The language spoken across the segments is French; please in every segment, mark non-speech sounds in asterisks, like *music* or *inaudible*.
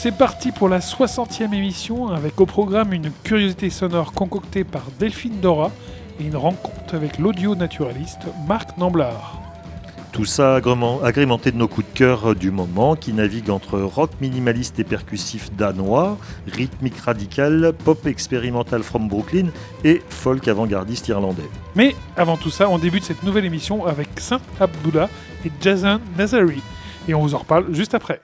C'est parti pour la 60e émission avec au programme une curiosité sonore concoctée par Delphine Dora et une rencontre avec l'audio naturaliste Marc Namblard. Tout ça agrémenté de nos coups de cœur du moment qui naviguent entre rock minimaliste et percussif danois, rythmique radical, pop expérimental from Brooklyn et folk avant-gardiste irlandais. Mais avant tout ça, on débute cette nouvelle émission avec Saint Abdullah et Jason Nazari. Et on vous en reparle juste après.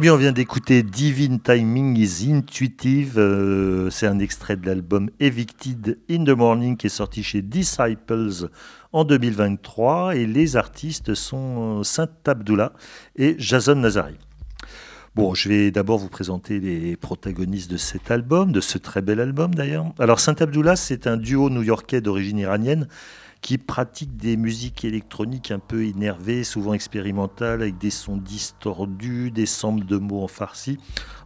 Bien, on vient d'écouter Divine Timing is Intuitive. Euh, c'est un extrait de l'album Evicted in the Morning qui est sorti chez Disciples en 2023. Et les artistes sont Saint Abdullah et Jason Nazari. Bon, je vais d'abord vous présenter les protagonistes de cet album, de ce très bel album d'ailleurs. Alors, Saint Abdullah, c'est un duo new-yorkais d'origine iranienne qui pratique des musiques électroniques un peu énervées, souvent expérimentales, avec des sons distordus, des samples de mots en farci.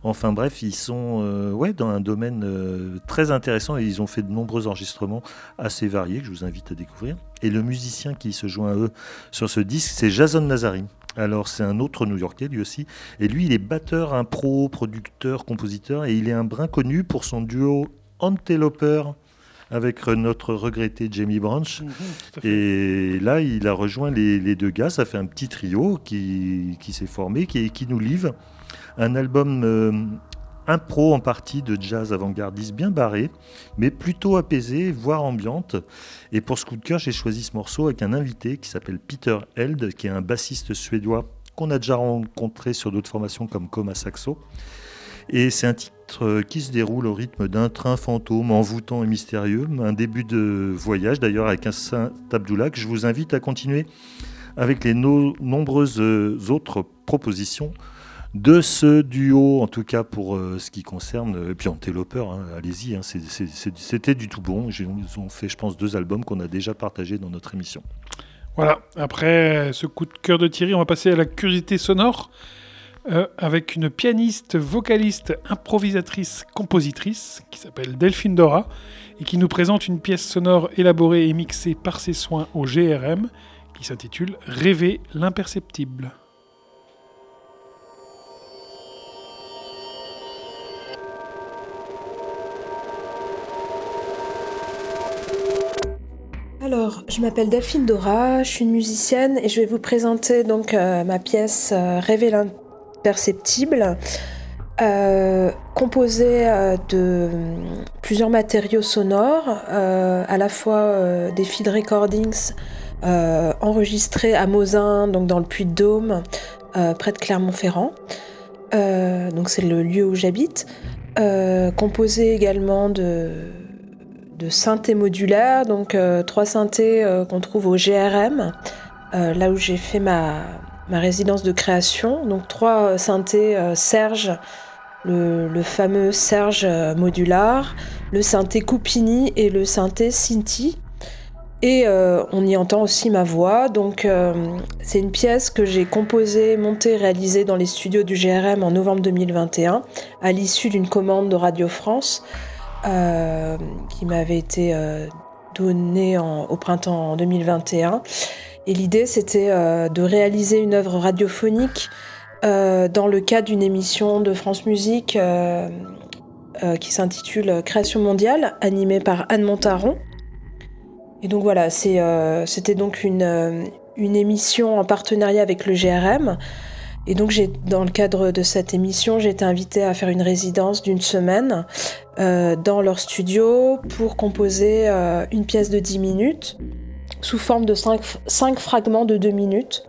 Enfin bref, ils sont euh, ouais, dans un domaine euh, très intéressant et ils ont fait de nombreux enregistrements assez variés que je vous invite à découvrir. Et le musicien qui se joint à eux sur ce disque, c'est Jason Nazari. Alors c'est un autre New-Yorkais lui aussi. Et lui, il est batteur, un pro, producteur, compositeur. Et il est un brin connu pour son duo Anteloper avec notre regretté Jamie Branch. Mhm, et là, il a rejoint les, deux gars. Ça fait un petit trio qui, s'est formé, qui, qui, nous livre un album euh, impro en partie de jazz avant-gardiste bien barré, mais plutôt apaisé, voire ambiante. Et pour ce coup de cœur, j'ai choisi ce morceau avec un invité qui s'appelle Peter Held, qui est un bassiste suédois qu'on a déjà rencontré sur d'autres formations comme Coma Saxo. Et c'est un titre qui se déroule au rythme d'un train fantôme envoûtant et mystérieux, un début de voyage d'ailleurs avec un Saint Abdullah que je vous invite à continuer avec les nombreuses autres propositions de ce duo, en tout cas pour euh, ce qui concerne, et puis Anteloper, hein, allez-y, hein, c'était du tout bon. Ils ont fait, je pense, deux albums qu'on a déjà partagés dans notre émission. Voilà, après ce coup de cœur de Thierry, on va passer à la curiosité sonore. Euh, avec une pianiste, vocaliste, improvisatrice, compositrice qui s'appelle Delphine Dora et qui nous présente une pièce sonore élaborée et mixée par ses soins au GRM qui s'intitule Rêver l'imperceptible. Alors, je m'appelle Delphine Dora, je suis une musicienne et je vais vous présenter donc euh, ma pièce euh, Rêver l'imperceptible, euh, composée de plusieurs matériaux sonores, à la fois des field recordings enregistrés à Mosin, donc dans le Puy-de-Dôme, près de Clermont-Ferrand. donc c'est le lieu où j'habite. composé également de de synthé modulaire, donc euh, trois synthés euh, qu'on trouve au GRM, euh, là où j'ai fait ma, résidence de création. Donc trois synthés Serge, le, fameux Serge modular, le synthé Coupini et le synthé Cinti. Et on y entend aussi ma voix. Donc c'est une pièce que j'ai composée, montée, réalisée dans les studios du GRM en novembre 2021, à l'issue d'une commande de Radio France. Euh, qui m'avait été euh, donnée au printemps 2021. Et l'idée, c'était euh, de réaliser une œuvre radiophonique dans le cadre d'une émission de France Musique qui s'intitule Création mondiale, animée par Anne Montaron. Et donc voilà, c'était donc une, émission en partenariat avec le GRM et donc, dans le cadre de cette émission, j'ai été invitée à faire une résidence d'une semaine euh, dans leur studio pour composer euh, une pièce de 10 minutes sous forme de 5, fragments de 2 minutes.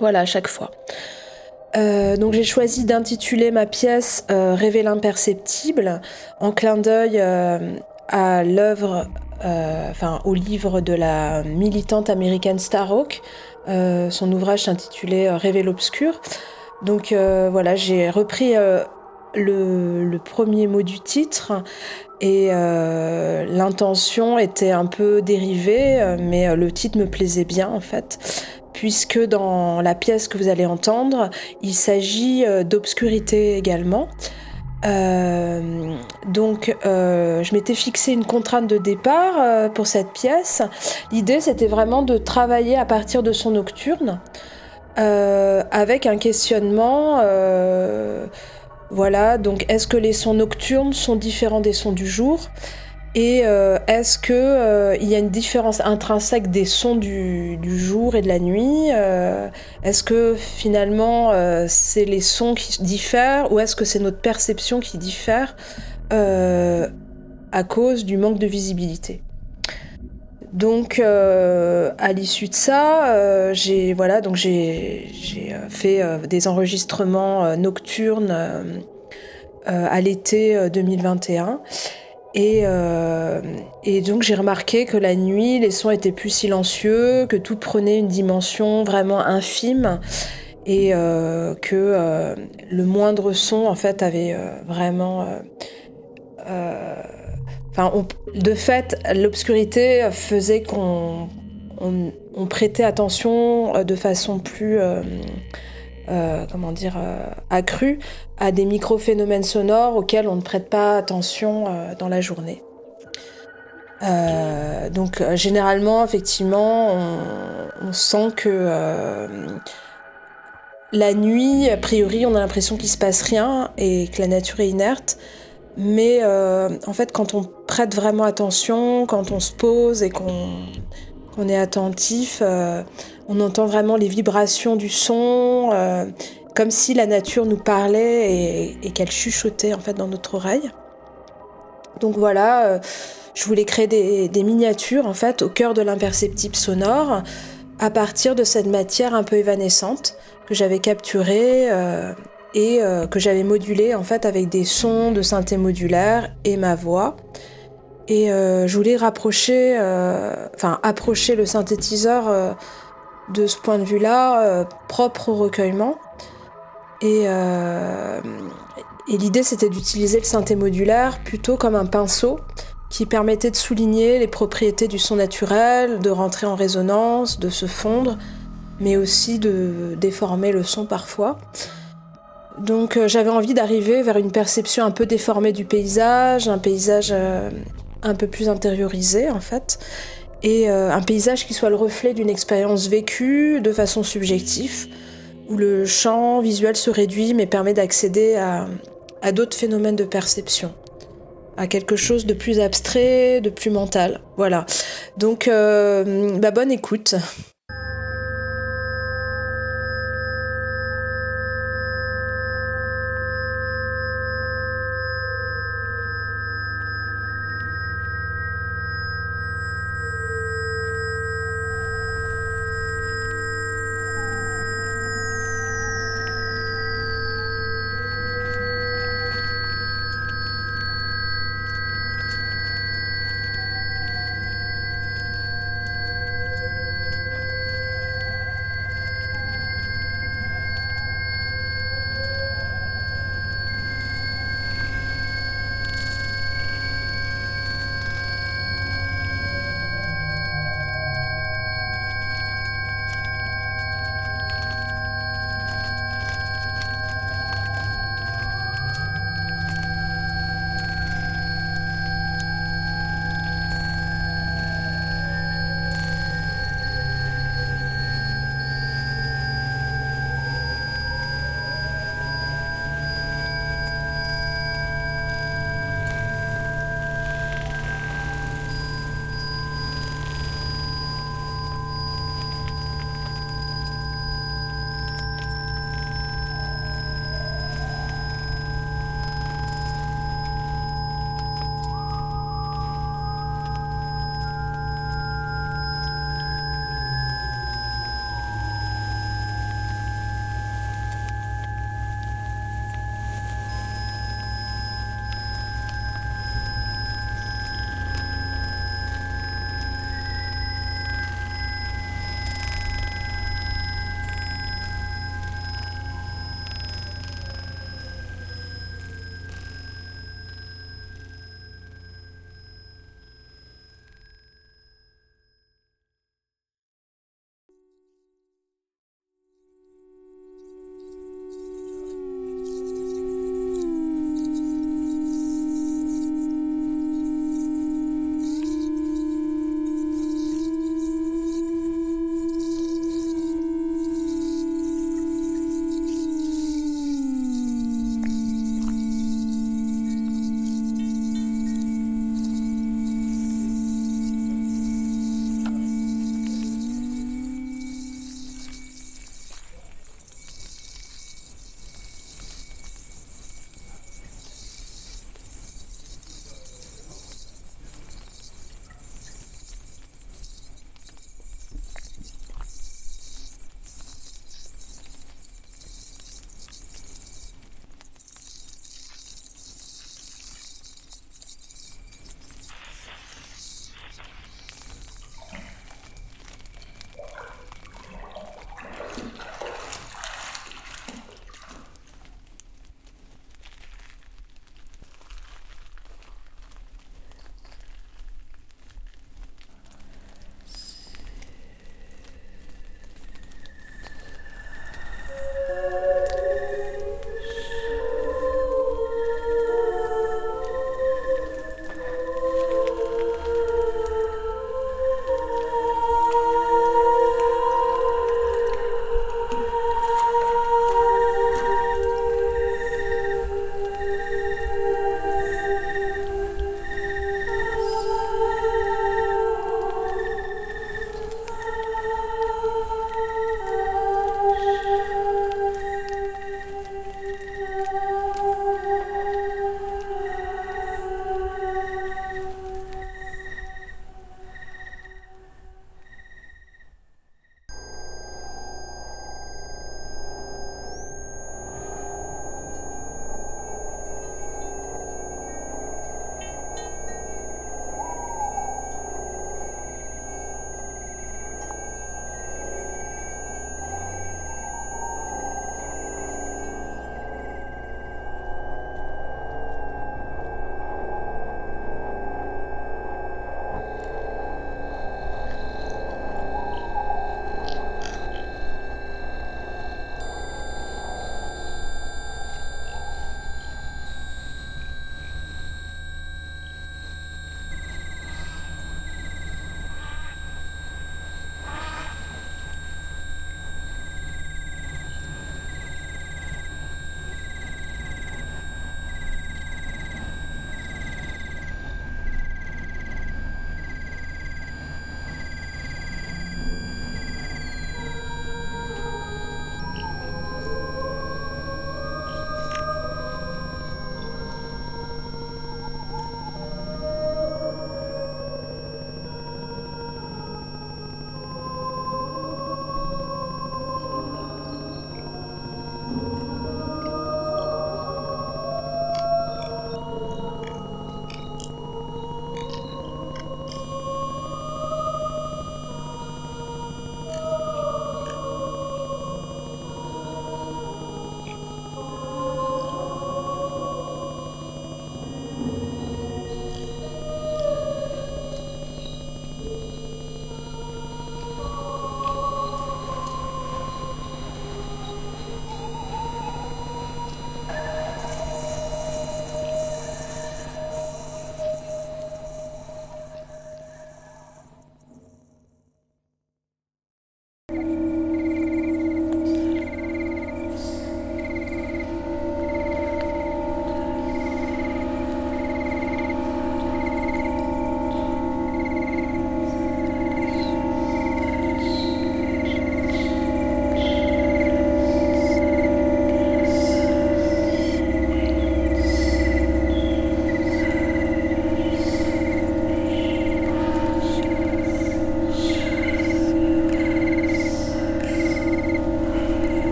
Voilà, à chaque fois. Euh, donc j'ai choisi d'intituler ma pièce Rêver l'imperceptible en clin d'œil à l'œuvre, enfin au livre de la militante américaine Starhawk, euh, son ouvrage s'intitulait euh, Rêver l'obscur. Donc euh, voilà, j'ai repris le, premier mot du titre et l'intention était un peu dérivée, mais le titre me plaisait bien en fait, puisque dans la pièce que vous allez entendre, il s'agit d'obscurité également. donc, je m'étais fixé une contrainte de départ pour cette pièce. L'idée, c'était vraiment de travailler à partir de son nocturne, avec un questionnement. Voilà, donc est-ce que les sons nocturnes sont différents des sons du jour? Et euh, est-ce qu'il euh, y a une différence intrinsèque des sons du, jour et de la nuit? Euh, Est-ce que finalement c'est les sons qui diffèrent ou est-ce que c'est notre perception qui diffère à cause du manque de visibilité? Donc à l'issue de ça, j'ai voilà donc j'ai fait des enregistrements nocturnes à l'été 2021 euh, et, donc j'ai remarqué que la nuit, les sons étaient plus silencieux, que tout prenait une dimension vraiment infime et euh, que euh, le moindre son en fait avait vraiment enfin, de fait, l'obscurité faisait qu'on on, prêtait attention de façon plus, comment dire, accrue à des micro-phénomènes sonores auxquels on ne prête pas attention dans la journée. Euh, donc euh, généralement, effectivement, on, sent que euh, la nuit, a priori, on a l'impression qu'il se passe rien et que la nature est inerte. Mais en fait, quand on prête vraiment attention, quand on se pose et qu'on est attentif, on entend vraiment les vibrations du son, comme si la nature nous parlait et, qu'elle chuchotait en fait dans notre oreille. Donc voilà je voulais créer des, miniatures en fait au cœur de l'imperceptible sonore à partir de cette matière un peu évanescente que j'avais capturée euh, et euh, que j'avais modulée en fait avec des sons de synthé modulaire et ma voix. Et euh, je voulais rapprocher, enfin approcher le synthétiseur de ce point de vue-là, propre au recueillement. Et, et l'idée c'était d'utiliser le synthé modulaire plutôt comme un pinceau qui permettait de souligner les propriétés du son naturel, de rentrer en résonance, de se fondre, mais aussi de déformer le son parfois. Donc euh, j'avais envie d'arriver vers une perception un peu déformée du paysage, un paysage euh, un peu plus intériorisé en fait, et euh, un paysage qui soit le reflet d'une expérience vécue de façon subjective, où le champ visuel se réduit mais permet d'accéder à d'autres phénomènes de perception à quelque chose de plus abstrait, de plus mental. Voilà. Donc, euh, bah, bonne écoute.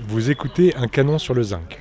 Vous écoutez un canon sur le zinc.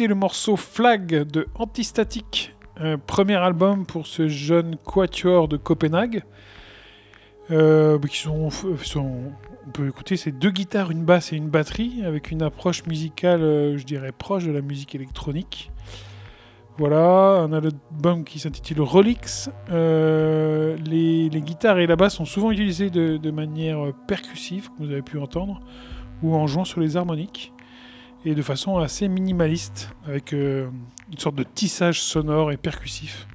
Le morceau Flag de Antistatic, un premier album pour ce jeune quatuor de Copenhague. Euh, qui sont, sont- on peut écouter, c'est deux guitares, une basse et une batterie, avec une approche musicale, euh, je dirais, proche de la musique électronique. Voilà, un album qui s'intitule Rolix. Euh, les, guitares et la basse sont souvent utilisées de, manière euh, percussive, comme vous avez pu entendre, ou en jouant sur les harmoniques, et de façon assez minimaliste, avec euh, une sorte de tissage sonore et percussif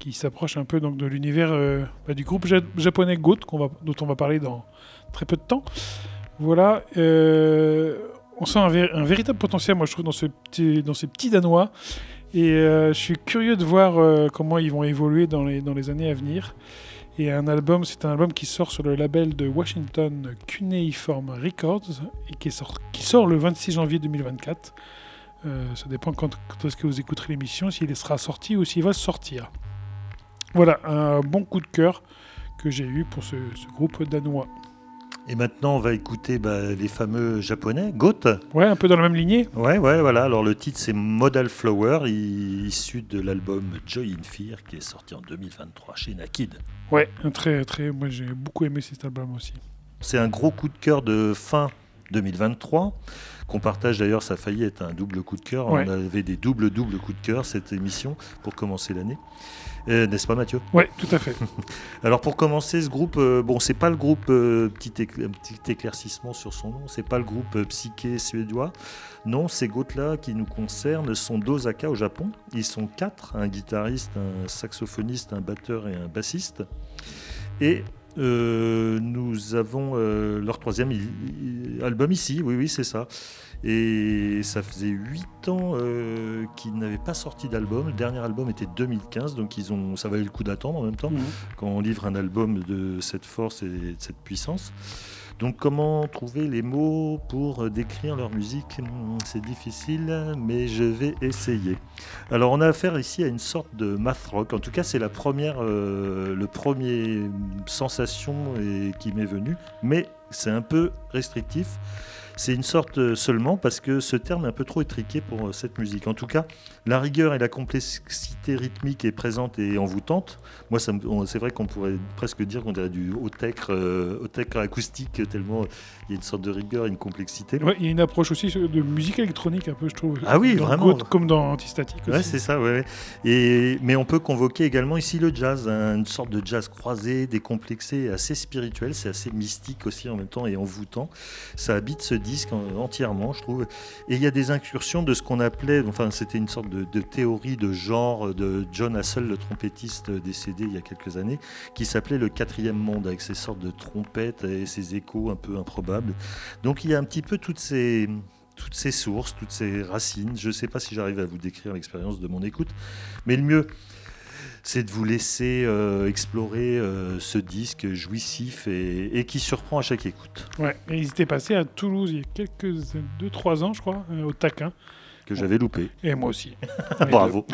qui s'approche un peu donc, de l'univers euh, bah, du groupe ja- japonais Goat, dont on va parler dans très peu de temps. Voilà, euh, on sent un, vé- un véritable potentiel, moi je trouve, dans, ces petits Danois. Et je suis curieux de voir comment ils vont évoluer dans les années à venir. Et un album, c'est un album qui sort sur le label de Washington Cuneiform Records et qui, sort, qui sort le 26 janvier 2024. Euh, ça dépend quand, est-ce que vous écouterez l'émission, s'il sera sorti ou s'il va sortir. Voilà, un bon coup de cœur que j'ai eu pour ce groupe danois. Et maintenant, on va écouter bah, les fameux japonais, Goat. Ouais, un peu dans la même lignée. Ouais, ouais, voilà. Alors le titre c'est Modal Flower, issu de l'album Joy in Fear qui est sorti en 2023 chez Nakid. Ouais, un très, très. Moi, j'ai beaucoup aimé cet album aussi. C'est un gros coup de cœur de fin 2023 qu'on partage d'ailleurs. Ça a failli être un double coup de cœur. Ouais. On avait des doubles doubles coups de cœur cette émission pour commencer l'année. Euh, N'est-ce pas Mathieu? Ouais, tout à fait. *laughs* Alors pour commencer, ce groupe, euh, bon, c'est pas le groupe euh, petit, écl- un petit éclaircissement sur son nom, c'est pas le groupe euh, psyché suédois. Non, ces gouttes-là qui nous concernent sont d'Osaka au Japon. Ils sont quatre, un guitariste, un saxophoniste, un batteur et un bassiste. Et nous avons leur troisième album ici, oui, oui, c'est ça. Et ça faisait huit ans euh, qu'ils n'avaient pas sorti d'album. Le dernier album était 2015, donc ils ont, ça valait le coup d'attendre en même temps quand on livre un album de cette force et de cette puissance. Donc comment trouver les mots pour décrire leur musique? Hmm, C'est difficile, mais je vais essayer. Alors on a affaire ici à une sorte de math rock. En tout cas, c'est la première, euh, le premier sensation et- qui m'est venue, mais c'est un peu restrictif. C'est une sorte euh, seulement parce que ce terme est un peu trop étriqué pour euh, cette musique. En tout cas, la rigueur et la complexité rythmique est présente et envoûtante. Moi, c'est vrai qu'on pourrait presque dire qu'on dirait du haut-tech euh, acoustique, tellement il y a une sorte de rigueur et une complexité. Ouais, il y a une approche aussi de musique électronique, un peu, je trouve. Ah oui, vraiment. Comme dans Antistatic aussi. Ouais, c'est ça, ouais. Et, mais on peut convoquer également ici le jazz, hein, une sorte de jazz croisé, décomplexé, assez spirituel, c'est assez mystique aussi en même temps et envoûtant. Ça habite ce entièrement, je trouve. Et il y a des incursions de ce qu'on appelait, enfin c'était une sorte de, théorie de genre de John Hassel, le trompettiste décédé il y a quelques années, qui s'appelait le quatrième monde, avec ces sortes de trompettes et ces échos un peu improbables. Donc il y a un petit peu toutes ces toutes ces sources, toutes ces racines. Je ne sais pas si j'arrive à vous décrire l'expérience de mon écoute, mais le mieux, c'est de vous laisser euh, explorer euh, ce disque jouissif et, et qui surprend à chaque écoute, Ouais, et ils étaient passés à Toulouse il y a quelques 2-3 ans, je crois, euh, au Taquin. que j'avais loupé. Et moi aussi. *laughs* Bravo.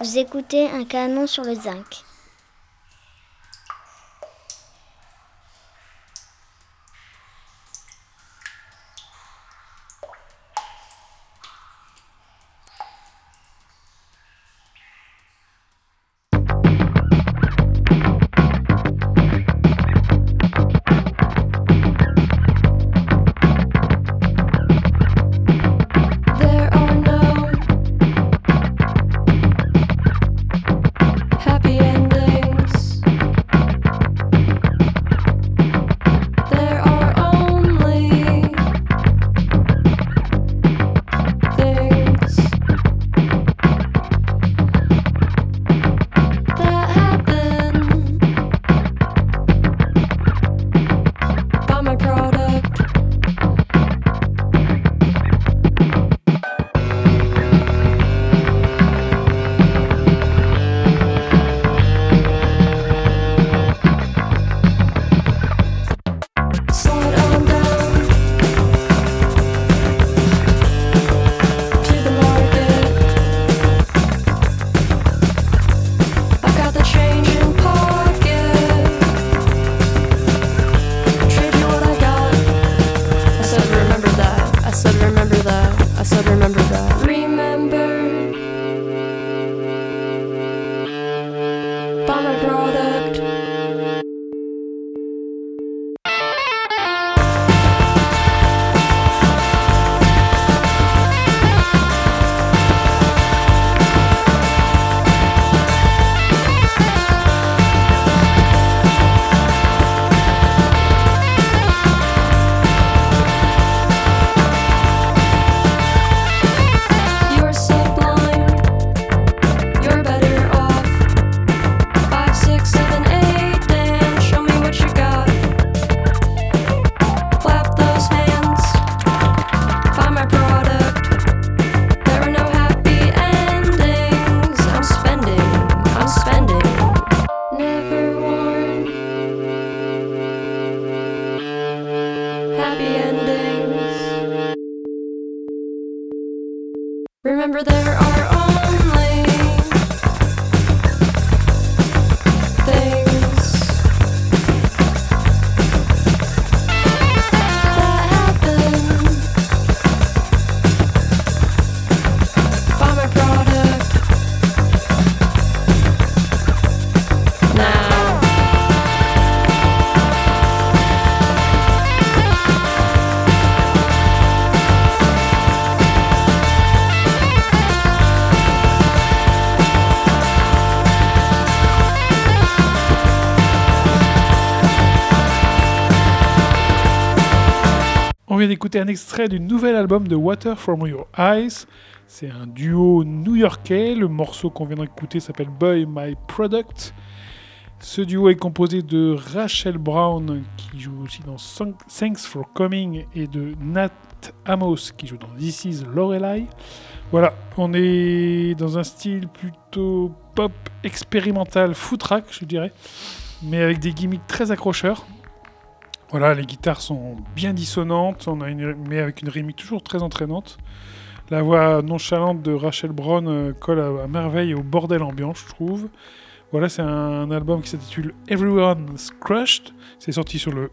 Vous écoutez un canon sur le zinc. Vient d'écouter un extrait du nouvel album de Water From Your Eyes. C'est un duo new-yorkais. Le morceau qu'on vient d'écouter s'appelle Boy My Product. Ce duo est composé de Rachel Brown, qui joue aussi dans Thank- Thanks for Coming, et de Nat Amos, qui joue dans This Is Lorelai. Voilà, on est dans un style plutôt pop expérimental, footrack, je dirais, mais avec des gimmicks très accrocheurs. Voilà, les guitares sont bien dissonantes, on a une, mais avec une rythmique toujours très entraînante. La voix nonchalante de Rachel Brown euh, colle à, merveille au bordel ambiant, je trouve. Voilà, c'est un album qui s'intitule Everyone's Crushed. C'est sorti sur le,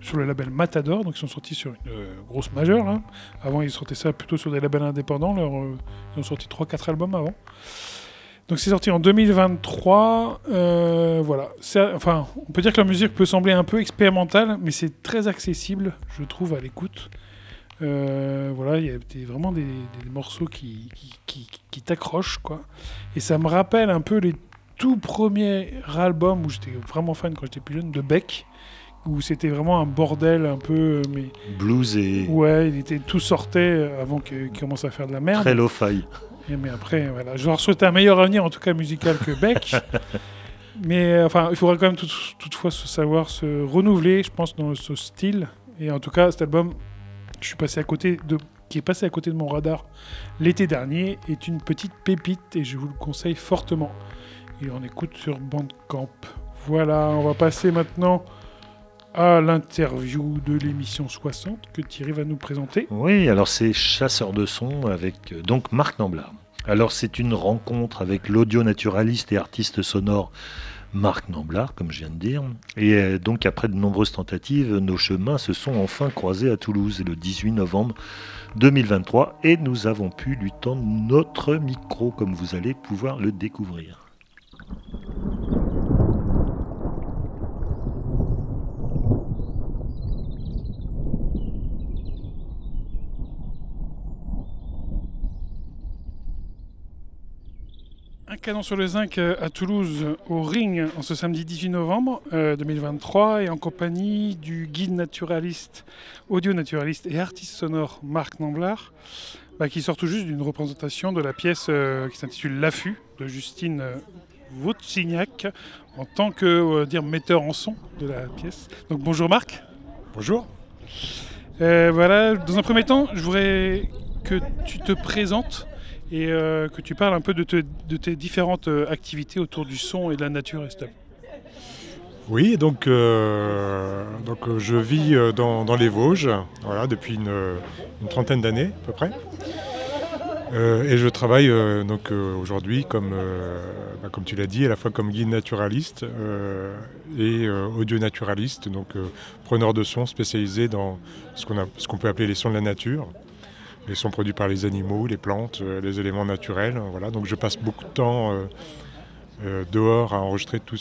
sur le label Matador, donc ils sont sortis sur une euh, grosse majeure. hein. Avant, ils sortaient ça plutôt sur des labels indépendants. Euh, ils ont sorti 3-4 albums avant. Donc c'est sorti en 2023. euh, voilà. Enfin, on peut dire que la musique peut sembler un peu expérimentale, mais c'est très accessible, je trouve, à l'écoute. Euh, voilà, il y a des- vraiment des, des morceaux qui, qui, qui- qui t'accrochent, quoi. Et ça me rappelle un peu les tout premiers albums où j'étais vraiment fan quand j'étais plus jeune de Beck, où c'était vraiment un bordel un peu, euh, mais Blues et ouais, il était tout sortait avant qu'il qu'il commence à faire de la merde. très lo-fi. Mais après, voilà, je leur souhaite un meilleur avenir, en tout cas musical que Beck. *laughs* mais euh, enfin, il faudra quand même tout- toutefois se savoir se renouveler, je pense, dans ce style. Et en tout cas, cet album, je suis passé à côté de, qui est passé à côté de mon radar l'été dernier, est une petite pépite et je vous le conseille fortement. Et on écoute sur Bandcamp. Voilà, on va passer maintenant à l'interview de l'émission 60 que Thierry va nous présenter. Oui, alors c'est Chasseur de son avec euh, donc Marc Namblard. Alors c'est une rencontre avec l'audio-naturaliste et artiste sonore Marc Namblard, comme je viens de dire. Et euh, donc après de nombreuses tentatives, nos chemins se sont enfin croisés à Toulouse le 18 novembre 2023 et nous avons pu lui tendre notre micro, comme vous allez pouvoir le découvrir. Un canon sur le zinc euh, à Toulouse, au Ring, en ce samedi 18 novembre euh, 2023, et en compagnie du guide naturaliste, audio-naturaliste et artiste sonore Marc Namblard, bah, qui sort tout juste d'une représentation de la pièce euh, qui s'intitule L'affût de Justine euh, Wozniak, en tant que euh, dire, metteur en son de la pièce. Donc bonjour Marc. Bonjour. Euh, voilà, dans un premier temps, je voudrais que tu te présentes et euh, que tu parles un peu de, te- de tes différentes euh, activités autour du son et de la nature, Estelle. Oui, donc, euh, donc je vis dans, les Vosges voilà, depuis une, trentaine d'années à peu près. Et je travaille donc aujourd'hui comme, bah, comme tu l'as dit, à la fois comme guide naturaliste et euh, audio-naturaliste, donc preneur de son spécialisé dans ce qu'on peut appeler les sons de la nature, les sons produits par les animaux, les plantes, euh, les éléments naturels. Voilà. Donc je passe beaucoup de temps euh, euh, dehors à enregistrer tous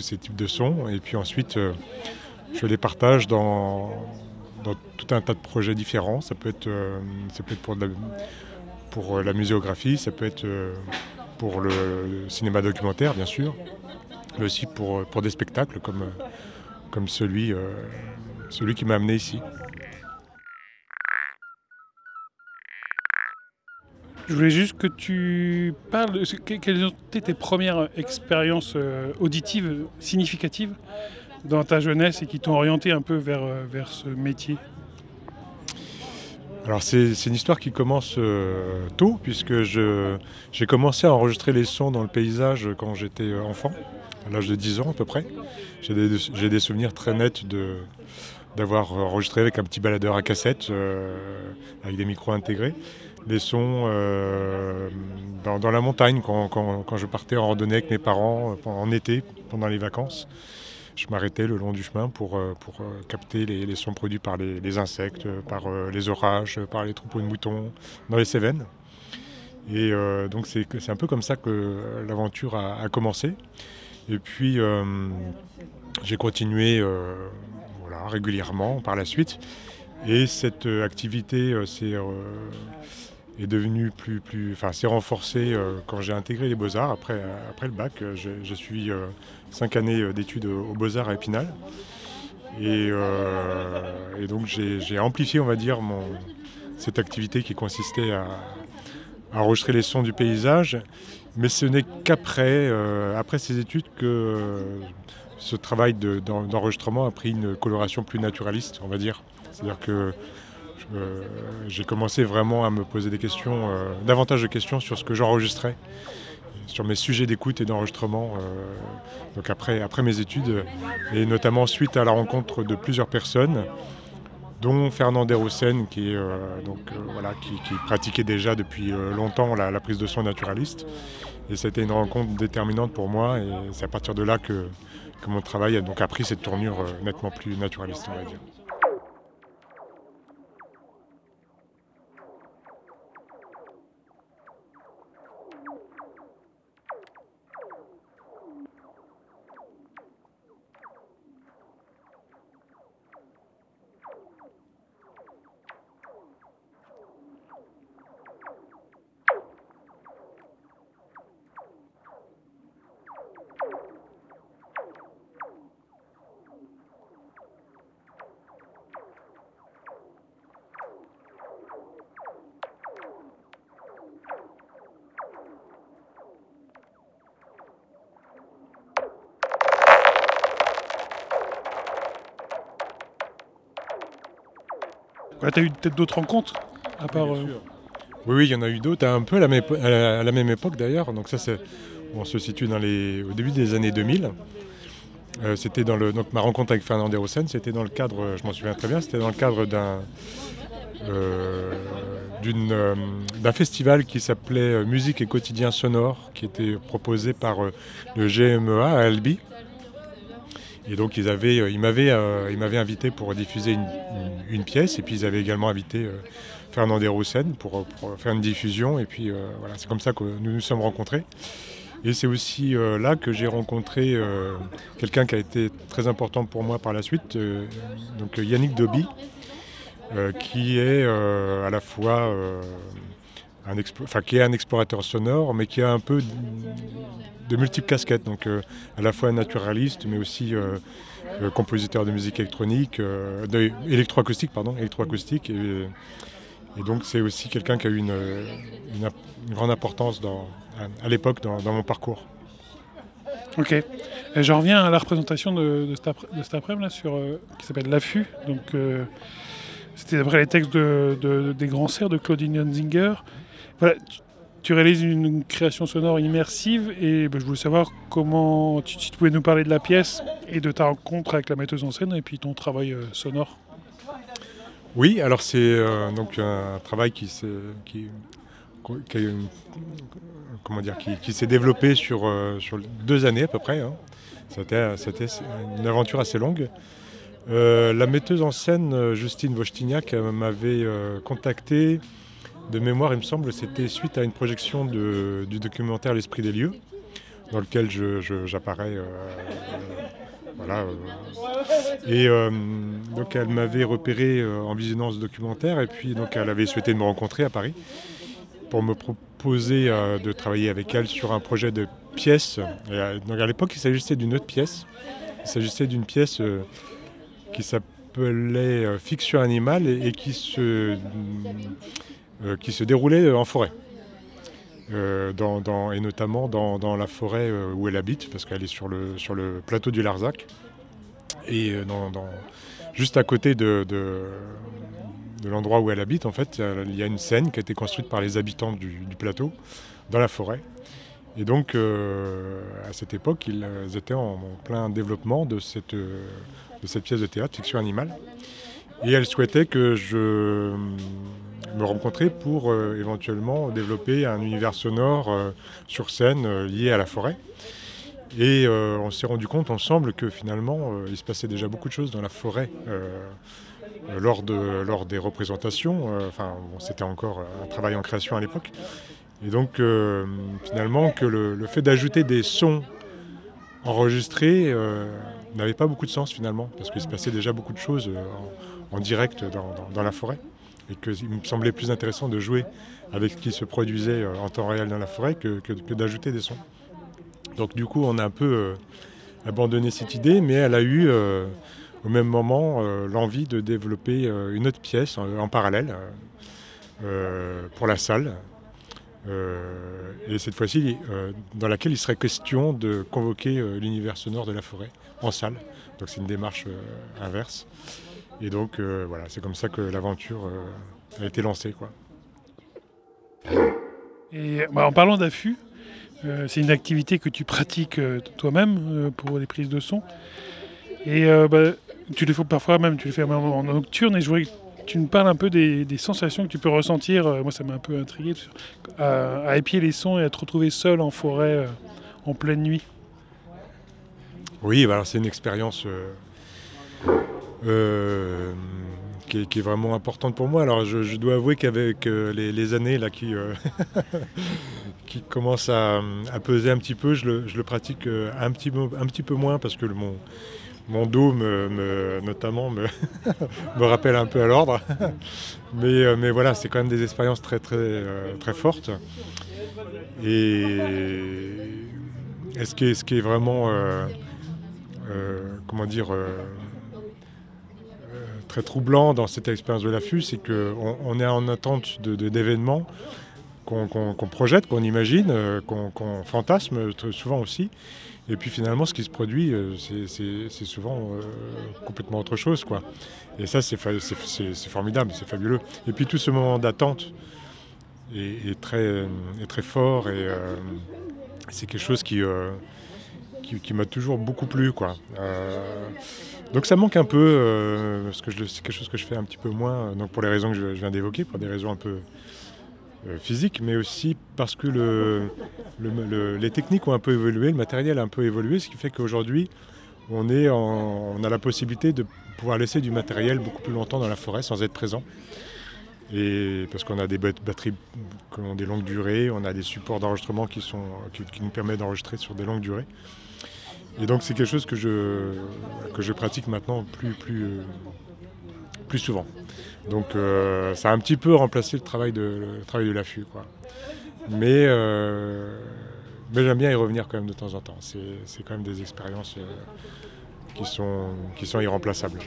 ces types de sons. Et puis ensuite, euh, je les partage dans, tout un tas de projets différents. Ça peut être, euh, ça peut être pour, la, euh, muséographie, ça peut être euh, pour le, cinéma documentaire, bien sûr, mais aussi pour, euh, des spectacles comme, euh, euh, celui qui m'a amené ici. Je voulais juste que tu parles de quelles ont été tes premières expériences euh, auditives significatives dans ta jeunesse et qui t'ont orienté un peu vers, euh, vers ce métier? Alors c'est une histoire qui commence euh, tôt puisque j'ai commencé à enregistrer les sons dans le paysage quand j'étais enfant, à l'âge de 10 ans à peu près. J'ai des, des souvenirs très nets d'avoir enregistré avec un petit baladeur à cassette avec des micros intégrés les sons euh, dans, la montagne quand, quand- quand je partais en randonnée avec mes parents euh, en été pendant les vacances. Je m'arrêtais le long du chemin pour, euh, pour capter les, les sons produits par les, insectes, par les orages, par les troupeaux de moutons dans les Cévennes. Et donc c'est un peu comme ça que l'aventure a, commencé. Et puis j'ai continué voilà, régulièrement par la suite. Et cette activité s'est, est devenue plus, plus, enfin, s'est renforcée euh, quand j'ai intégré les Beaux-Arts après, euh, après le bac. Euh, J'ai suivi cinq années d'études aux aux Beaux-Arts à Épinal. Et, et donc j'ai amplifié, on va dire, mon, cette activité qui consistait à, enregistrer les sons du paysage. Mais ce n'est qu'après après ces études que ce travail de- d'en- d'enregistrement a pris une coloration plus naturaliste, on va dire. C'est-à-dire que euh, j'ai commencé vraiment à me poser des questions, euh, davantage de questions sur ce que j'enregistrais, sur mes sujets d'écoute et d'enregistrement. euh, donc après, après mes études, et notamment suite à la rencontre de plusieurs personnes, dont Fernand Desroussen, qui, euh, euh, pratiquait déjà depuis euh, longtemps la, prise de son naturaliste. Et c'était une rencontre déterminante pour moi, et c'est à partir de là que, que mon travail a donc pris cette tournure euh, nettement plus naturaliste, on va dire. Ouais, T'as eu peut-être d'autres rencontres à part. euh, Oui, oui, il y en a eu d'autres, un peu à la, même épo- à la- à la même époque d'ailleurs. Donc ça, c'est, on se situe dans les, au début des années 2000. Euh, c'était dans le, donc ma rencontre avec Fernand Desroussen, c'était dans le cadre, je m'en souviens très bien, c'était dans le cadre d'un, euh, d'une, euh, d'un festival qui s'appelait Musique et quotidien sonore, qui était proposé par le GMEA à Albi. Et donc euh, euh, ils m'avaient invité pour diffuser une, pièce, et puis ils avaient également invité euh, Fernand Desroussen pour, faire une diffusion, et puis euh, voilà, c'est comme ça que nous nous sommes rencontrés. Et c'est aussi euh, là que j'ai rencontré euh, quelqu'un qui a été très important pour moi par la suite, euh, donc euh, Yannick euh, qui est euh, à la fois euh, un, qui est un explorateur sonore, mais qui a un peu de, multiples casquettes, donc euh, à la fois naturaliste, mais aussi euh, euh, compositeur de musique électronique, électroacoustique, pardon, électroacoustique, et, donc c'est aussi quelqu'un qui a eu une, grande importance à, l'époque dans, mon parcours. Ok. J'en reviens à la représentation de, de cet après- de qui s'appelle L'affût. Donc, c'était d'après les textes de- des grands cerfs de Claudine Hunzinger. Tu, réalises une création sonore immersive et ben, je voulais savoir comment, tu- pouvais nous parler de la pièce et de ta rencontre avec la metteuse en scène et puis ton travail euh, sonore. Oui, alors c'est euh, donc un travail qui s'est comment dire qui, s'est développé sur, euh, sur deux années à peu près. hein. C'était c'était une aventure assez longue. La metteuse en scène Justine Vostignac euh, m'avait contacté de mémoire, il me semble, c'était suite à une projection de- du documentaire L'esprit des lieux, dans lequel je- je- j'apparais. euh, voilà, euh, et euh, donc elle m'avait repéré en visionnant ce documentaire et puis donc elle avait souhaité me rencontrer à Paris pour me proposer de travailler avec elle sur un projet de pièce. Donc à l'époque il s'agissait d'une autre pièce. Il s'agissait d'une pièce qui s'appelait Fiction animale et, qui, se, qui se déroulait en forêt. Euh, et notamment dans, la forêt euh, où elle habite, parce qu'elle est sur le, sur le plateau du Larzac. Et euh, juste à côté de, l'endroit où elle habite, en fait, euh, il y a une scène qui a été construite par les habitants du, plateau, dans la forêt. Et donc, euh, à cette époque, ils euh, étaient en, plein développement de cette, euh, de cette pièce de théâtre, Fiction animale. Et elle souhaitait que je me rencontrais pour euh, éventuellement développer un univers sonore euh, sur scène euh, lié à la forêt. Et on s'est rendu compte ensemble que finalement, il se passait déjà beaucoup de choses dans la forêt lors, de, lors des représentations. Enfin, c'était encore un travail en création à l'époque. Et donc, finalement, que le, fait d'ajouter des sons enregistrés n'avait pas beaucoup de sens finalement, parce qu'il se passait déjà beaucoup de choses en, direct dans- dans la forêt. Et qu'il me semblait plus intéressant de jouer avec ce qui se produisait euh, en temps réel dans la forêt que, d'ajouter des sons. Donc du coup, on a un peu euh, abandonné cette idée, mais elle a eu euh, au même moment l'envie de développer une autre pièce en, parallèle pour la salle. Et cette fois-ci, dans laquelle il serait question de convoquer l'univers sonore de la forêt en salle. Donc c'est une démarche inverse. Et donc euh, voilà, c'est comme ça que l'aventure euh, a été lancée. Quoi. Et bah, en parlant d'affût, euh, c'est une activité que tu pratiques toi-même pour les prises de son. Et bah, tu le fais parfois même, tu le fais même en nocturne. Et je voudrais que tu me parles un peu des, des sensations que tu peux ressentir. Moi, ça m'a un peu intrigué à, à épier les sons et à te retrouver seul en forêt en pleine nuit. Oui, bah alors c'est une expérience qui, est, qui est vraiment importante pour moi. Alors je, dois avouer qu'avec euh, les, années là, qui, euh, *laughs* qui commencent à, peser un petit peu, je le, pratique euh, un, petit, peu- un petit peu moins parce que mon, mon dos, me, me- notamment, me, *laughs* rappelle un peu à l'ordre. *laughs* mais, euh, mais voilà, c'est quand même des expériences très, très, euh, très fortes. Et, ce, qui est, ce qui est vraiment... euh, euh, comment dire, euh, euh, très troublant dans cette expérience de l'affût, c'est qu'on on est en attente d'événements qu'on projette, qu'on imagine, euh, qu'on qu'on fantasme souvent aussi. Et puis finalement, ce qui se produit, euh, c'est- souvent euh, complètement autre chose. Quoi. Et ça, c'est formidable, c'est fabuleux. Et puis tout ce moment d'attente est, très, fort et c'est quelque chose qui, qui, m'a toujours beaucoup plu. Quoi. Euh, donc ça manque un peu, euh, parce que c'est quelque chose que je fais un petit peu moins, euh, donc pour les raisons que je, viens d'évoquer, pour des raisons un peu physiques, mais aussi parce que le, le- le- les techniques ont un peu évolué, le matériel a un peu évolué, ce qui fait qu'aujourd'hui, on, a la possibilité de pouvoir laisser du matériel beaucoup plus longtemps dans la forêt sans être présent. Et parce qu'on a des bat- batteries qui ont des longues durées, on a des supports d'enregistrement qui nous permettent d'enregistrer sur des longues durées. Et donc c'est quelque chose que je, que je pratique maintenant plus, plus, plus souvent. Donc euh, ça a un petit peu remplacé le travail de, travail de l'affût. quoi. Mais, euh, mais j'aime bien y revenir quand même de temps en temps. C'est c'est quand même des expériences euh, qui, sont, qui sont irremplaçables.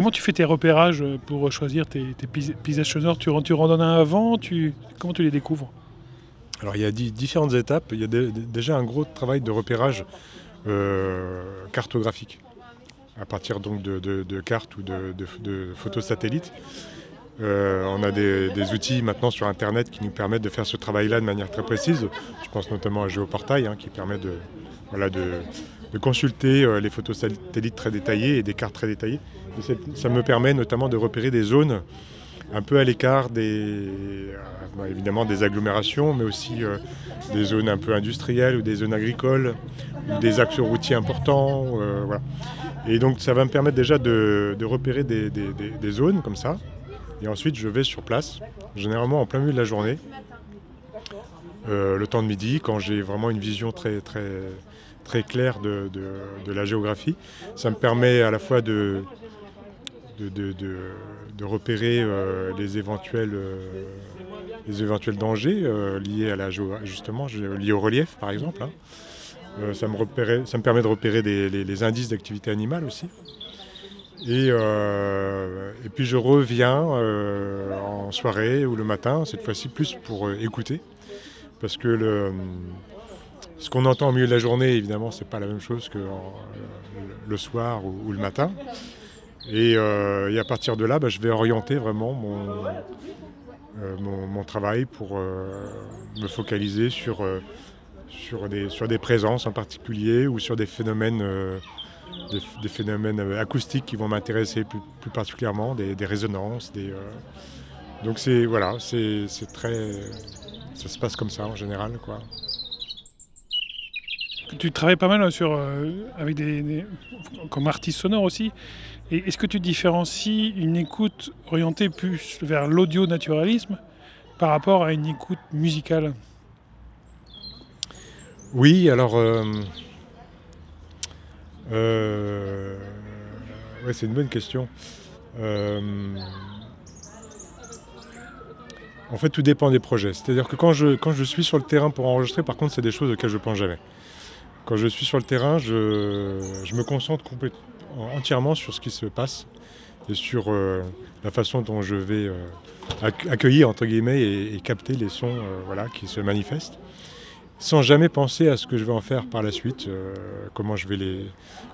Comment tu fais tes repérages pour choisir tes, tes paysa- paysages sonores tu, tu randonnes un avant Comment tu les découvres? Alors il y a di- différentes étapes. Il y a dé- dé- déjà un gros travail de repérage euh, cartographique à partir donc de, cartes ou de, de- photos satellites. Euh, on a des, des outils maintenant sur Internet qui nous permettent de faire ce travail-là de manière très précise. Je pense notamment à Géoportail hein, qui permet de, voilà, de, de consulter euh, les photos satellites très détaillées et des cartes très détaillées. Ça me permet notamment de repérer des zones un peu à l'écart des, euh, bon, évidemment des agglomérations, mais aussi euh, des zones un peu industrielles ou des zones agricoles, ou des axes routiers importants. Et donc ça va me permettre déjà de, repérer des, zones comme ça. Et ensuite je vais sur place, généralement en plein milieu de la journée, le temps de midi, quand j'ai vraiment une vision très, très, très claire de, la géographie. Ça me permet à la fois de, de, repérer euh, les, éventuels, euh, les éventuels dangers euh, liés à la justement liés au relief par exemple. hein. Ça, me permet de repérer des- les, indices d'activité animale aussi. Et, et puis je reviens en soirée ou le matin, cette fois-ci plus pour écouter. Parce que le, ce qu'on entend au milieu de la journée, évidemment, c'est pas la même chose que en- le soir ou, le matin. Et, euh, et à partir de là, bah, je vais orienter vraiment mon, euh, mon, travail pour euh, me focaliser sur, euh, sur, des, sur des présences en particulier ou sur des phénomènes, euh, des, phénomènes euh, acoustiques qui vont m'intéresser plus, plus particulièrement, des, des résonances. Euh, Donc c'est voilà, c'est très, ça se passe comme ça en général, quoi. Tu travailles pas mal sur, euh, avec des, comme artiste sonore aussi. Est-ce que tu différencies une écoute orientée plus vers l'audio-naturalisme par rapport à une écoute musicale? Oui, alors. euh, euh, ouais, c'est une bonne question. Euh, en fait, tout dépend des projets. C'est-à-dire que quand je, quand je suis sur le terrain pour enregistrer, par contre, c'est des choses auxquelles je pense jamais. Quand je suis sur le terrain, je, me concentre entièrement sur ce qui se passe et sur euh, la façon dont je vais euh, acc- accueillir entre guillemets et, capter les sons euh, voilà, qui se manifestent. sans jamais penser à ce que je vais en faire par la suite, comment, je vais les,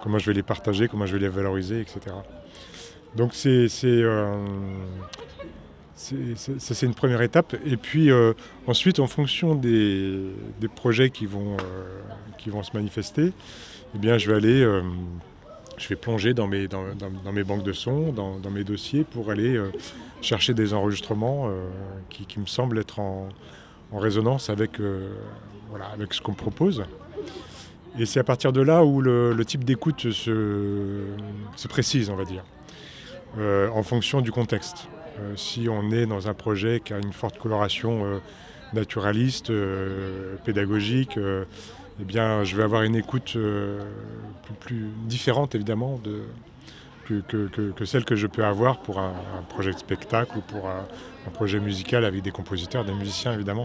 comment je vais les partager, comment je vais les valoriser, etc. Donc c'est une première étape. Et puis ensuite, en fonction des, projets qui vont, vont se manifester, eh bien, je vais aller, euh, je vais plonger dans mes, banques de sons, dans, mes dossiers pour aller euh, chercher des enregistrements euh, qui, me semblent être en, résonance avec, ce qu'on propose. Et c'est à partir de là où le, type d'écoute se, se précise, on va dire, en fonction du contexte. Si on est dans un projet qui a une forte coloration naturaliste, pédagogique, eh bien, je vais avoir une écoute euh, plus, différente, évidemment, de, que, celle que je peux avoir pour un, projet de spectacle ou pour un, projet musical avec des compositeurs, des musiciens, évidemment.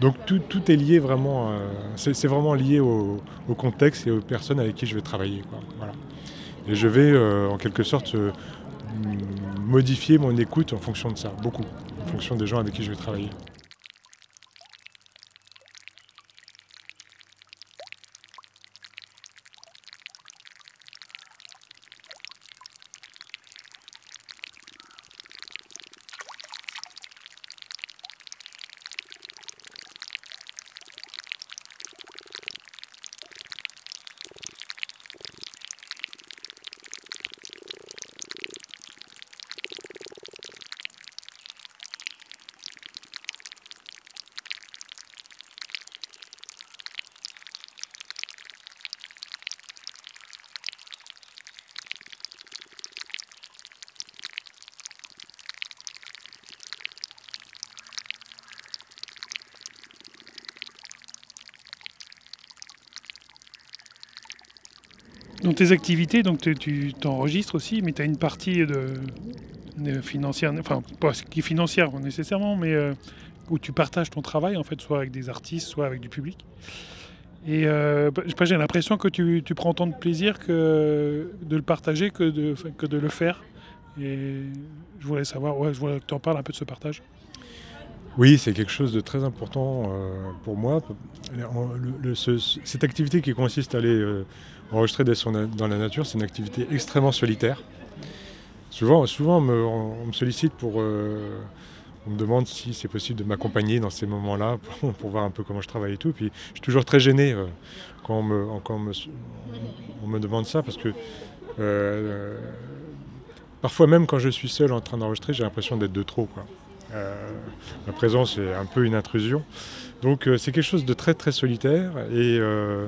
Donc tout, est lié vraiment, euh, c'est vraiment lié au, contexte et aux personnes avec qui je vais travailler. Et je vais, euh, en quelque sorte, modifier mon écoute en fonction de ça, beaucoup, en fonction des gens avec qui je vais travailler. Dans tes activités, donc tu- t'enregistres aussi, mais tu as une partie de, financière, enfin pas qui est financière nécessairement, mais euh, où tu partages ton travail en fait, soit avec des artistes, soit avec du public. Et euh, bah, j'ai l'impression que tu, prends autant de plaisir que de le partager que de, que de le faire. Et je voulais savoir, ouais, je voulais que tu en parles un peu de ce partage. Oui, c'est quelque chose de très important euh, pour moi. Cette activité qui consiste à aller euh, enregistrer dans la nature, c'est une activité extrêmement solitaire. Souvent, souvent on, me, sollicite pour... euh, on me demande si c'est possible de m'accompagner dans ces moments-là *laughs* pour, voir un peu comment je travaille et tout. Puis je suis toujours très gêné quand, on me, demande ça parce que parfois même quand je suis seul en train d'enregistrer, j'ai l'impression d'être de trop. Euh, ma présence est un peu une intrusion. Donc euh, c'est quelque chose de très très solitaire et, euh,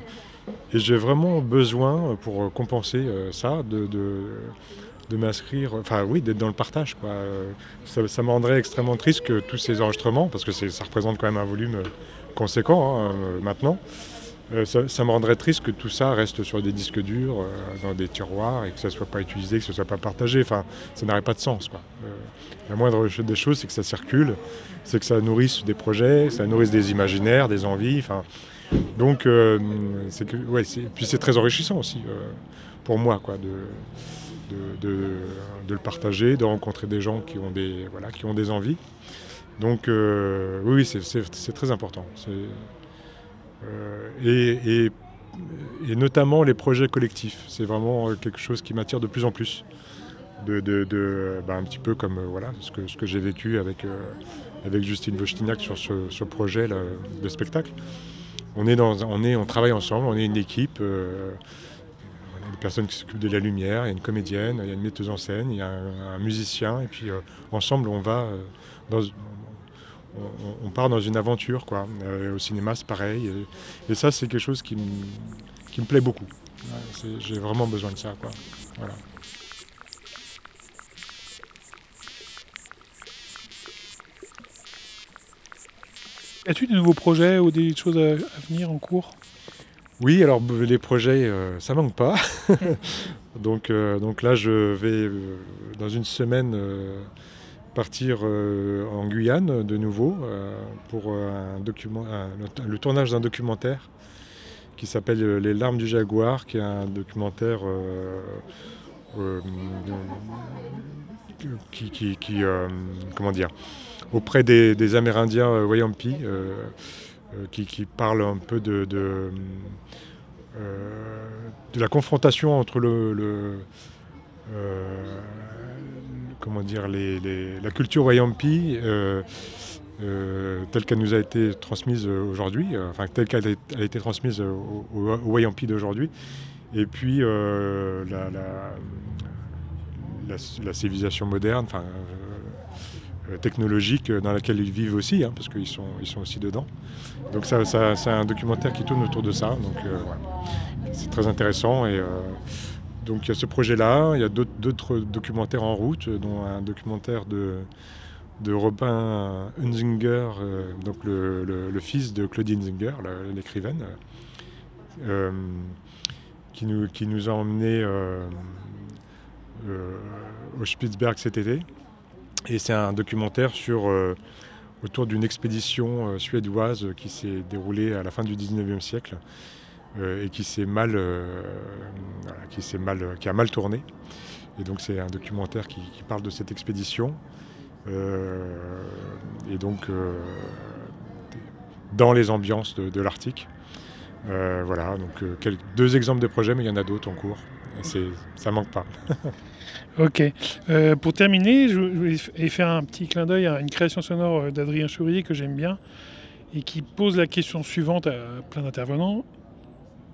j'ai vraiment besoin pour compenser euh, ça de, m'inscrire, enfin oui, d'être dans le partage. Euh, Ça, ça me rendrait extrêmement triste que tous ces enregistrements, parce que ça représente quand même un volume euh, conséquent hein, euh, maintenant, euh, ça, ça me rendrait triste que tout ça reste sur des disques durs, euh, dans des tiroirs, et que ça ne soit pas utilisé, que ce ne soit pas partagé. Enfin, ça n'aurait pas de sens. Euh, la moindre des choses, c'est que ça circule, c'est que ça nourrisse des projets, ça nourrisse des imaginaires, des envies. Enfin, donc, euh, c'est puis c'est très enrichissant aussi euh, pour moi, de, le partager, de rencontrer des gens qui ont des, envies. Donc, euh, oui, c'est très important. Euh, et, notamment les projets collectifs. C'est vraiment euh, quelque chose qui m'attire de plus en plus. De, de- bah, un petit peu comme euh, voilà, ce que, j'ai vécu avec, euh, avec Justine Vostinac sur ce, projet de spectacle. On, est dans, on, est, on travaille ensemble, on est une équipe. euh, on a des personnes qui s'occupent de la lumière, il y a une comédienne, il y a une metteuse en scène, il y a un, musicien, et puis euh, ensemble on va euh, dans, on, on part dans une aventure quoi. Euh, au cinéma c'est pareil. Et, et ça c'est quelque chose qui, me- qui me plaît beaucoup. Ouais, J'ai vraiment besoin de ça quoi. Voilà. As-tu des nouveaux projets ou des choses à, à venir en cours? Oui, alors les projets, euh, ça manque pas. *laughs* donc, euh, donc là, je vais euh, dans une semaine partir euh, en Guyane de nouveau euh, pour euh, un document, le, tournage d'un documentaire qui s'appelle Les larmes du jaguar, qui est un documentaire qui, qui- comment dire, auprès des, Amérindiens Wayampi. qui, qui parle un peu de, de, la confrontation entre le, comment dire, la culture Wayampi euh, euh, telle qu'elle nous a été transmise euh, aujourd'hui, enfin telle qu'elle a, été transmise au, Wayampi d'aujourd'hui, et puis la, civilisation moderne, enfin technologique dans laquelle ils vivent aussi, hein, parce qu'ils sont, ils sont aussi dedans. Donc ça, c'est un documentaire qui tourne autour de ça, donc c'est très intéressant et donc il y a ce projet-là, il y a d'autres- documentaires en route, dont un documentaire de, de Robin Hunzinger, euh, donc le, fils de Claudine Hunzinger, l'écrivaine, euh, qui, nous, qui nous a emmenés euh, au Spitzberg cet été. Et c'est un documentaire sur, autour d'une expédition suédoise qui s'est déroulée à la fin du 19e siècle et qui s'est mal, euh, qui s'est mal, qui a mal tourné. Et donc c'est un documentaire qui, parle de cette expédition. Euh, et donc euh, dans les ambiances de, l'Arctique. Euh, voilà, donc euh, deux exemples de projets, mais il y en a d'autres en cours. C'est- ça manque pas. *laughs* Ok. Euh, pour terminer, je voulais faire un petit clin d'œil à une création sonore euh, d'Adrien Chourier que j'aime bien et qui pose la question suivante à plein d'intervenants.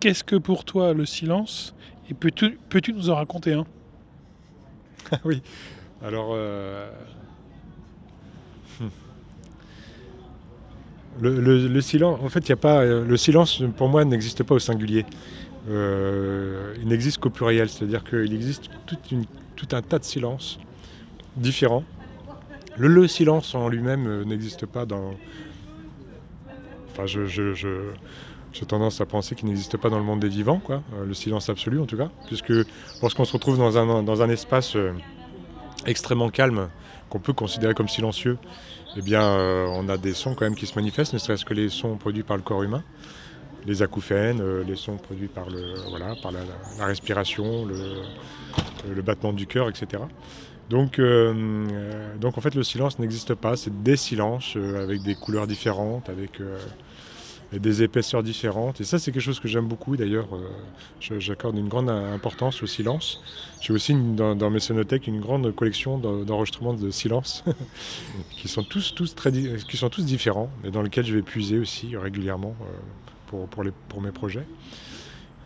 Qu'est-ce que pour toi le silence Et peux-tu nous en raconter un *laughs* oui. Alors, euh, hmm. le, le- le silence, en fait, il a pas. Le silence, pour moi, n'existe pas au singulier. Euh, il n'existe qu'au pluriel, c'est-à-dire qu'il existe tout un tas de silences différents. Le, le silence en lui-même euh, n'existe pas dans. Enfin, je- tendance à penser qu'il n'existe pas dans le monde des vivants, quoi. Euh, le silence absolu, en tout cas, puisque lorsqu'on se retrouve dans un, dans un espace euh, extrêmement calme, qu'on peut considérer comme silencieux, eh bien, euh, on a des sons quand même qui se manifestent, ne serait-ce que les sons produits par le corps humain, les acouphènes, les sons produits par, le, voilà, par la, respiration, le, battement du cœur, etc. Donc, donc en fait, le silence n'existe pas, c'est des silences avec des couleurs différentes, avec et des épaisseurs différentes. Et ça, c'est quelque chose que j'aime beaucoup d'ailleurs. euh, J'accorde une grande importance au silence. J'ai aussi dans, dans mes sonothèques une grande collection d'en- d'enregistrements de silence *laughs* qui sont tous, tous très, qui sont tous différents et dans lesquels je vais puiser aussi régulièrement euh, pour, pour, les, pour mes projets.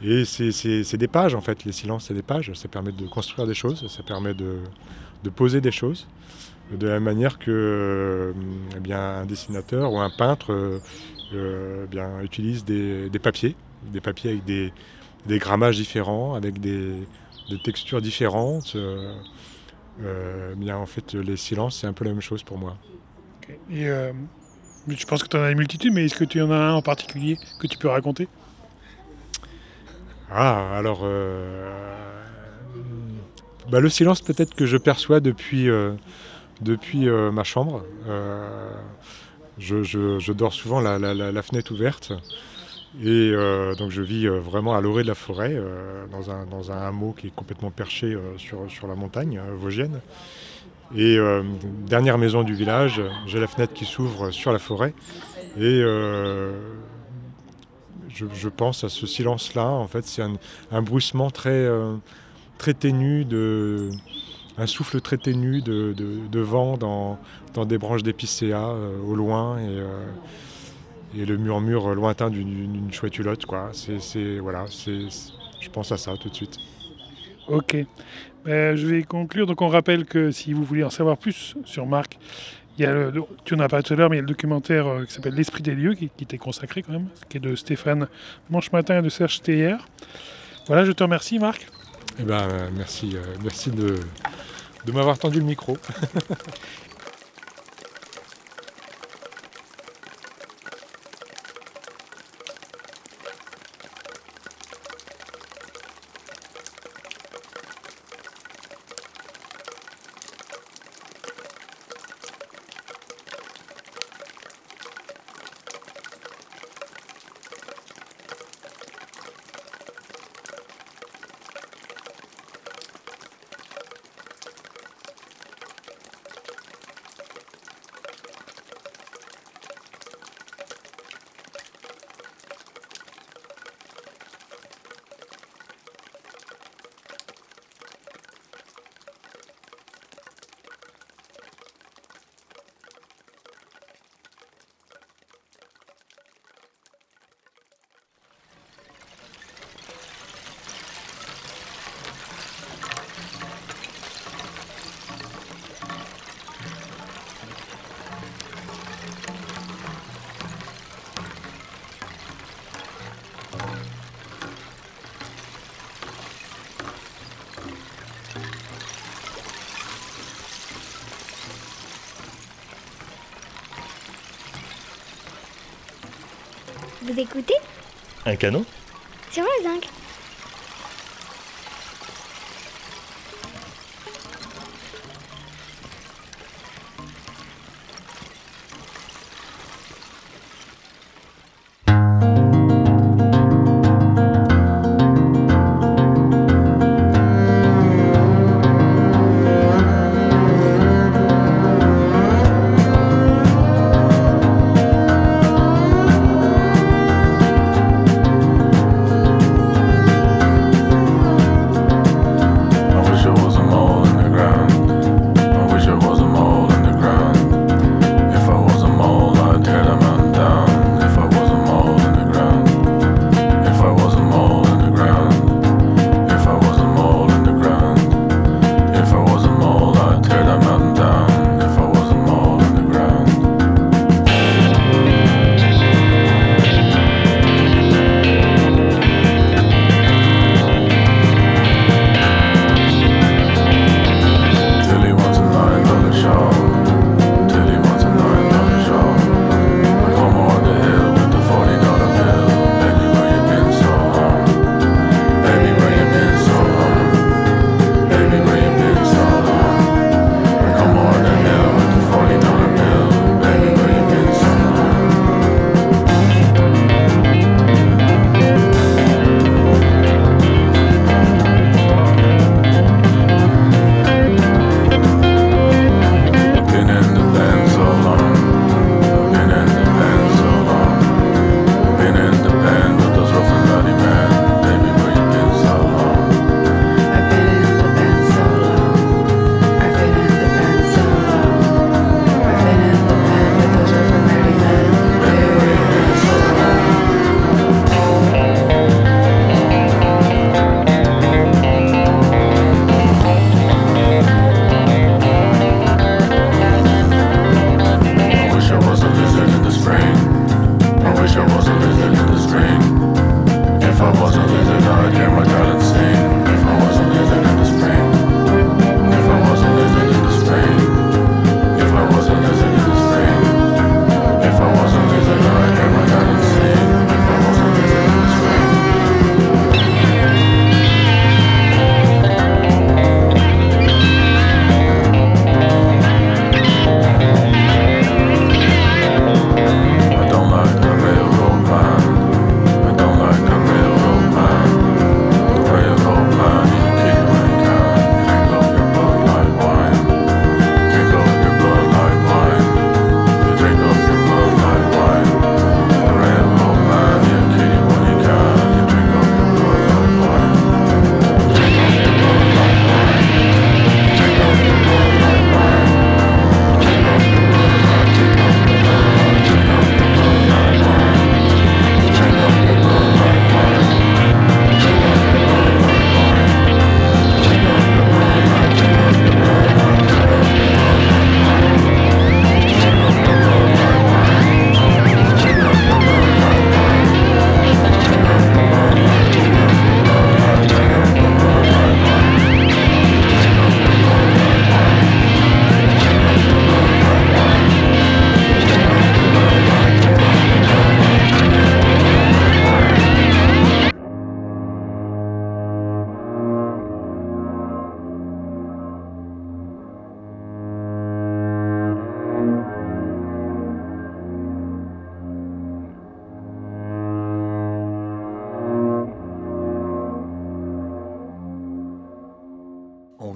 Et c'est- des pages en fait, les silences c'est des pages, ça permet de construire des choses, ça permet de, de poser des choses, de la même manière que euh, eh bien, un dessinateur ou un peintre eh bien, utilise des, des papiers, des papiers avec des, des grammages différents, avec des, des textures différentes. euh, euh, bien, en fait, les silences, c'est un peu la même chose pour moi. Et euh, je pense que tu en as une multitude, mais est-ce que tu en as un en particulier que tu peux raconter? Ah, alors. euh, bah, le silence, peut-être que je perçois depuis, euh, depuis euh, ma chambre. Je, dors souvent la, fenêtre ouverte. Et euh, donc, je vis euh, vraiment à l'orée de la forêt, euh, dans, un, dans un hameau qui est complètement perché sur, sur la montagne vosgienne. Et dernière maison du village, j'ai la fenêtre qui s'ouvre sur la forêt. Et je, pense à ce silence-là. En fait, c'est un, un bruissement très, très ténu, de, un souffle très ténu de, de- vent dans, dans des branches d'épicéa euh, au loin et, euh, et le murmure lointain d'une d'une chouette hulotte. Quoi. C'est, voilà, c'est, je pense à ça tout de suite. Ok. Ben, je vais conclure. Donc, on rappelle que si vous voulez en savoir plus sur Marc, il y a tu en as parlé tout à l'heure, mais il y a le documentaire euh, qui s'appelle L'Esprit des lieux, qui, qui t'est consacré quand même, qui est de Stéphane Manche-Matin et de Serge Théière. Voilà, je te remercie, Marc. Eh ben, euh, merci, euh, merci de, de m'avoir tendu le micro. *laughs* Vous écoutez Un canon C'est vrai, Zinc.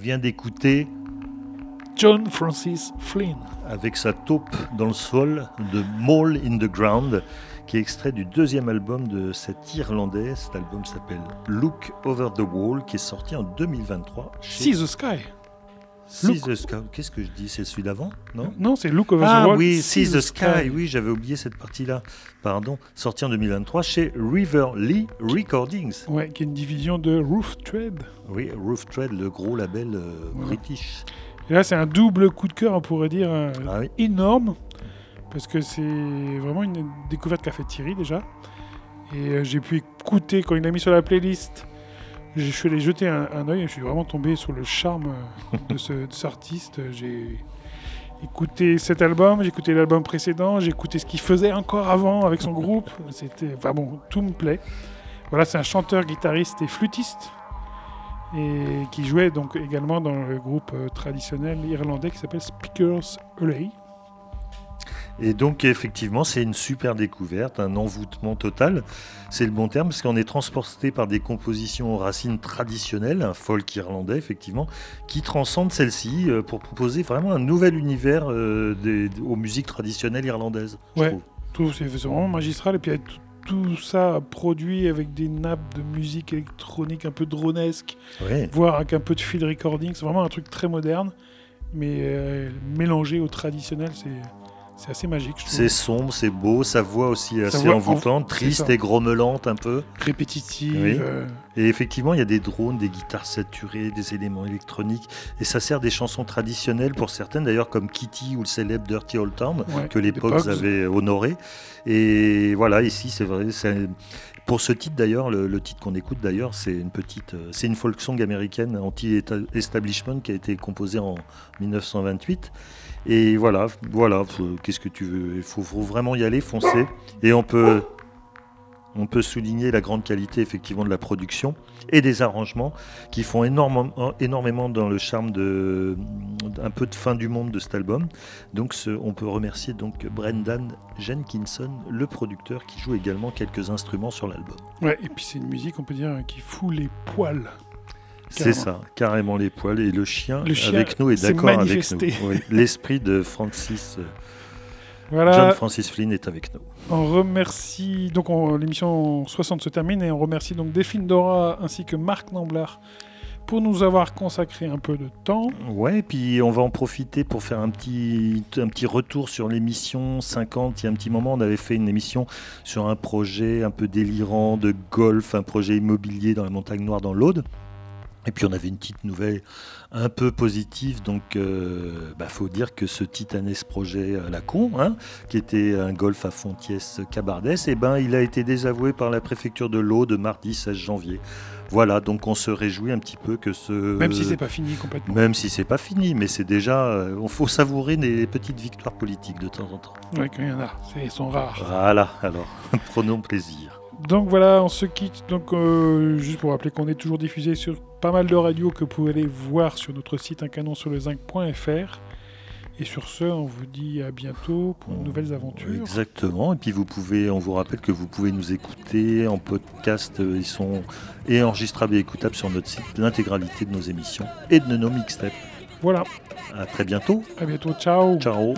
Vient d'écouter John Francis Flynn. avec sa taupe dans le sol de Mole in the Ground, qui est extrait du deuxième album de cet Irlandais. Cet album s'appelle Look Over the Wall, qui est sorti en 2023. See the Sky. See the Sky. Qu'est-ce que je dis? C'est celui d'avant Non? Non, c'est Look Over Ah the Wall. oui, See the Sky. Oui, j'avais oublié cette partie-là. Pardon. Sorti en 2023 chez River Lee Recordings. Ouais, qui est une division de Roof Trade. Oui, Roof Trade, le gros label euh, Voilà. british. Et là, c'est un double coup de cœur, on pourrait dire, euh, Ah oui. énorme. Parce que c'est vraiment une découverte qu'a fait Thierry déjà. Et euh, j'ai pu écouter quand il l'a mis sur la playlist. Je suis allé jeter un, un œil et je suis vraiment tombé sur le charme de cet artiste. J'ai écouté cet album, j'ai écouté l'album précédent, j'ai écouté ce qu'il faisait encore avant avec son groupe. C'était, enfin bon, tout me plaît. Voilà, c'est un chanteur, guitariste et flûtiste et qui jouait donc également dans le groupe euh, traditionnel irlandais qui s'appelle Speakers Alley. Et donc effectivement, c'est une super découverte, un envoûtement total. C'est le bon terme parce qu'on est transporté par des compositions aux racines traditionnelles, un folk irlandais effectivement, qui transcende celle-ci euh, pour proposer vraiment un nouvel univers euh, des- aux musiques traditionnelles irlandaises. Ouais. trouve. Tout, c'est vraiment magistral. Et puis avec tout, tout ça produit avec des nappes de musique électronique un peu dronesque, Ouais. voire avec un peu de field recording. C'est vraiment un truc très moderne, mais euh, mélangé au traditionnel, c'est c'est assez magique. Je trouve. C'est sombre, c'est beau, sa voix aussi est Sa assez voix envoûtante, triste et grommelante un peu. répétitive. Oui. euh, Et effectivement, il y a des drones, des guitares saturées, des éléments électroniques. Et ça sert des chansons traditionnelles pour certaines, d'ailleurs comme Kitty ou le célèbre Dirty Old Town, ouais, que les Pogs avaient honoré. Et voilà, ici, c'est vrai. Pour ce titre d'ailleurs, le, le titre qu'on écoute d'ailleurs, c'est une petite, euh, c'est une folk song américaine anti-establishment qui a été composée en 1928. Et voilà, voilà. faut- Qu'est-ce que tu veux Il faut, vraiment y aller, foncer. Et on peut, on peut souligner la grande qualité effectivement de la production et des arrangements qui font énormément, énormément dans le charme de un peu de fin du monde de cet album. Donc on peut remercier donc Brendan Jenkinson, le producteur, qui joue également quelques instruments sur l'album. Ouais, et puis c'est une musique, on peut dire, qui fout les poils. C'est ça, carrément les poils et le chien, Le chien avec nous est d'accord avec nous. Oui, L'esprit de Francis, euh, Voilà. John Francis Flynn est avec nous. On remercie donc on- l'émission 60 se termine et on remercie donc Delphine Dora ainsi que Marc Namblard pour nous avoir consacré un peu de temps. Ouais, et puis on va en profiter pour faire un petit, un petit retour sur l'émission 50. Il y a un petit moment, on avait fait une émission sur un projet un peu délirant de golf, un projet immobilier dans la montagne noire dans l'Aude. Et puis on avait une petite nouvelle un peu positive, donc il faut dire que ce titanesque projet à la con, hein, qui était un golf à Fontiès Cabardès, eh ben, il a été désavoué par la préfecture de l'Aude mardi 16 janvier. Voilà, donc on se réjouit un petit peu que ce... Même si c'est pas fini complètement. Même si c'est pas fini, mais c'est déjà. euh, On faut savourer des petites victoires politiques de temps en temps. Ouais, qu'il y en a, ils sont rares. Voilà, alors, *laughs* prenons plaisir. Donc voilà, on se quitte. Donc euh, juste pour rappeler qu'on est toujours diffusé sur pas mal de radios que vous pouvez aller voir sur notre site uncanonsurlezinc.fr. Et sur ce, on vous dit à bientôt pour de nouvelles aventures. Exactement. Et puis vous pouvez, on vous rappelle que vous pouvez nous écouter en podcast. euh, Ils sont et enregistrables et écoutables sur notre site l'intégralité de nos émissions et de nos mixtapes. Voilà, À très bientôt. à bientôt, ciao. Ciao.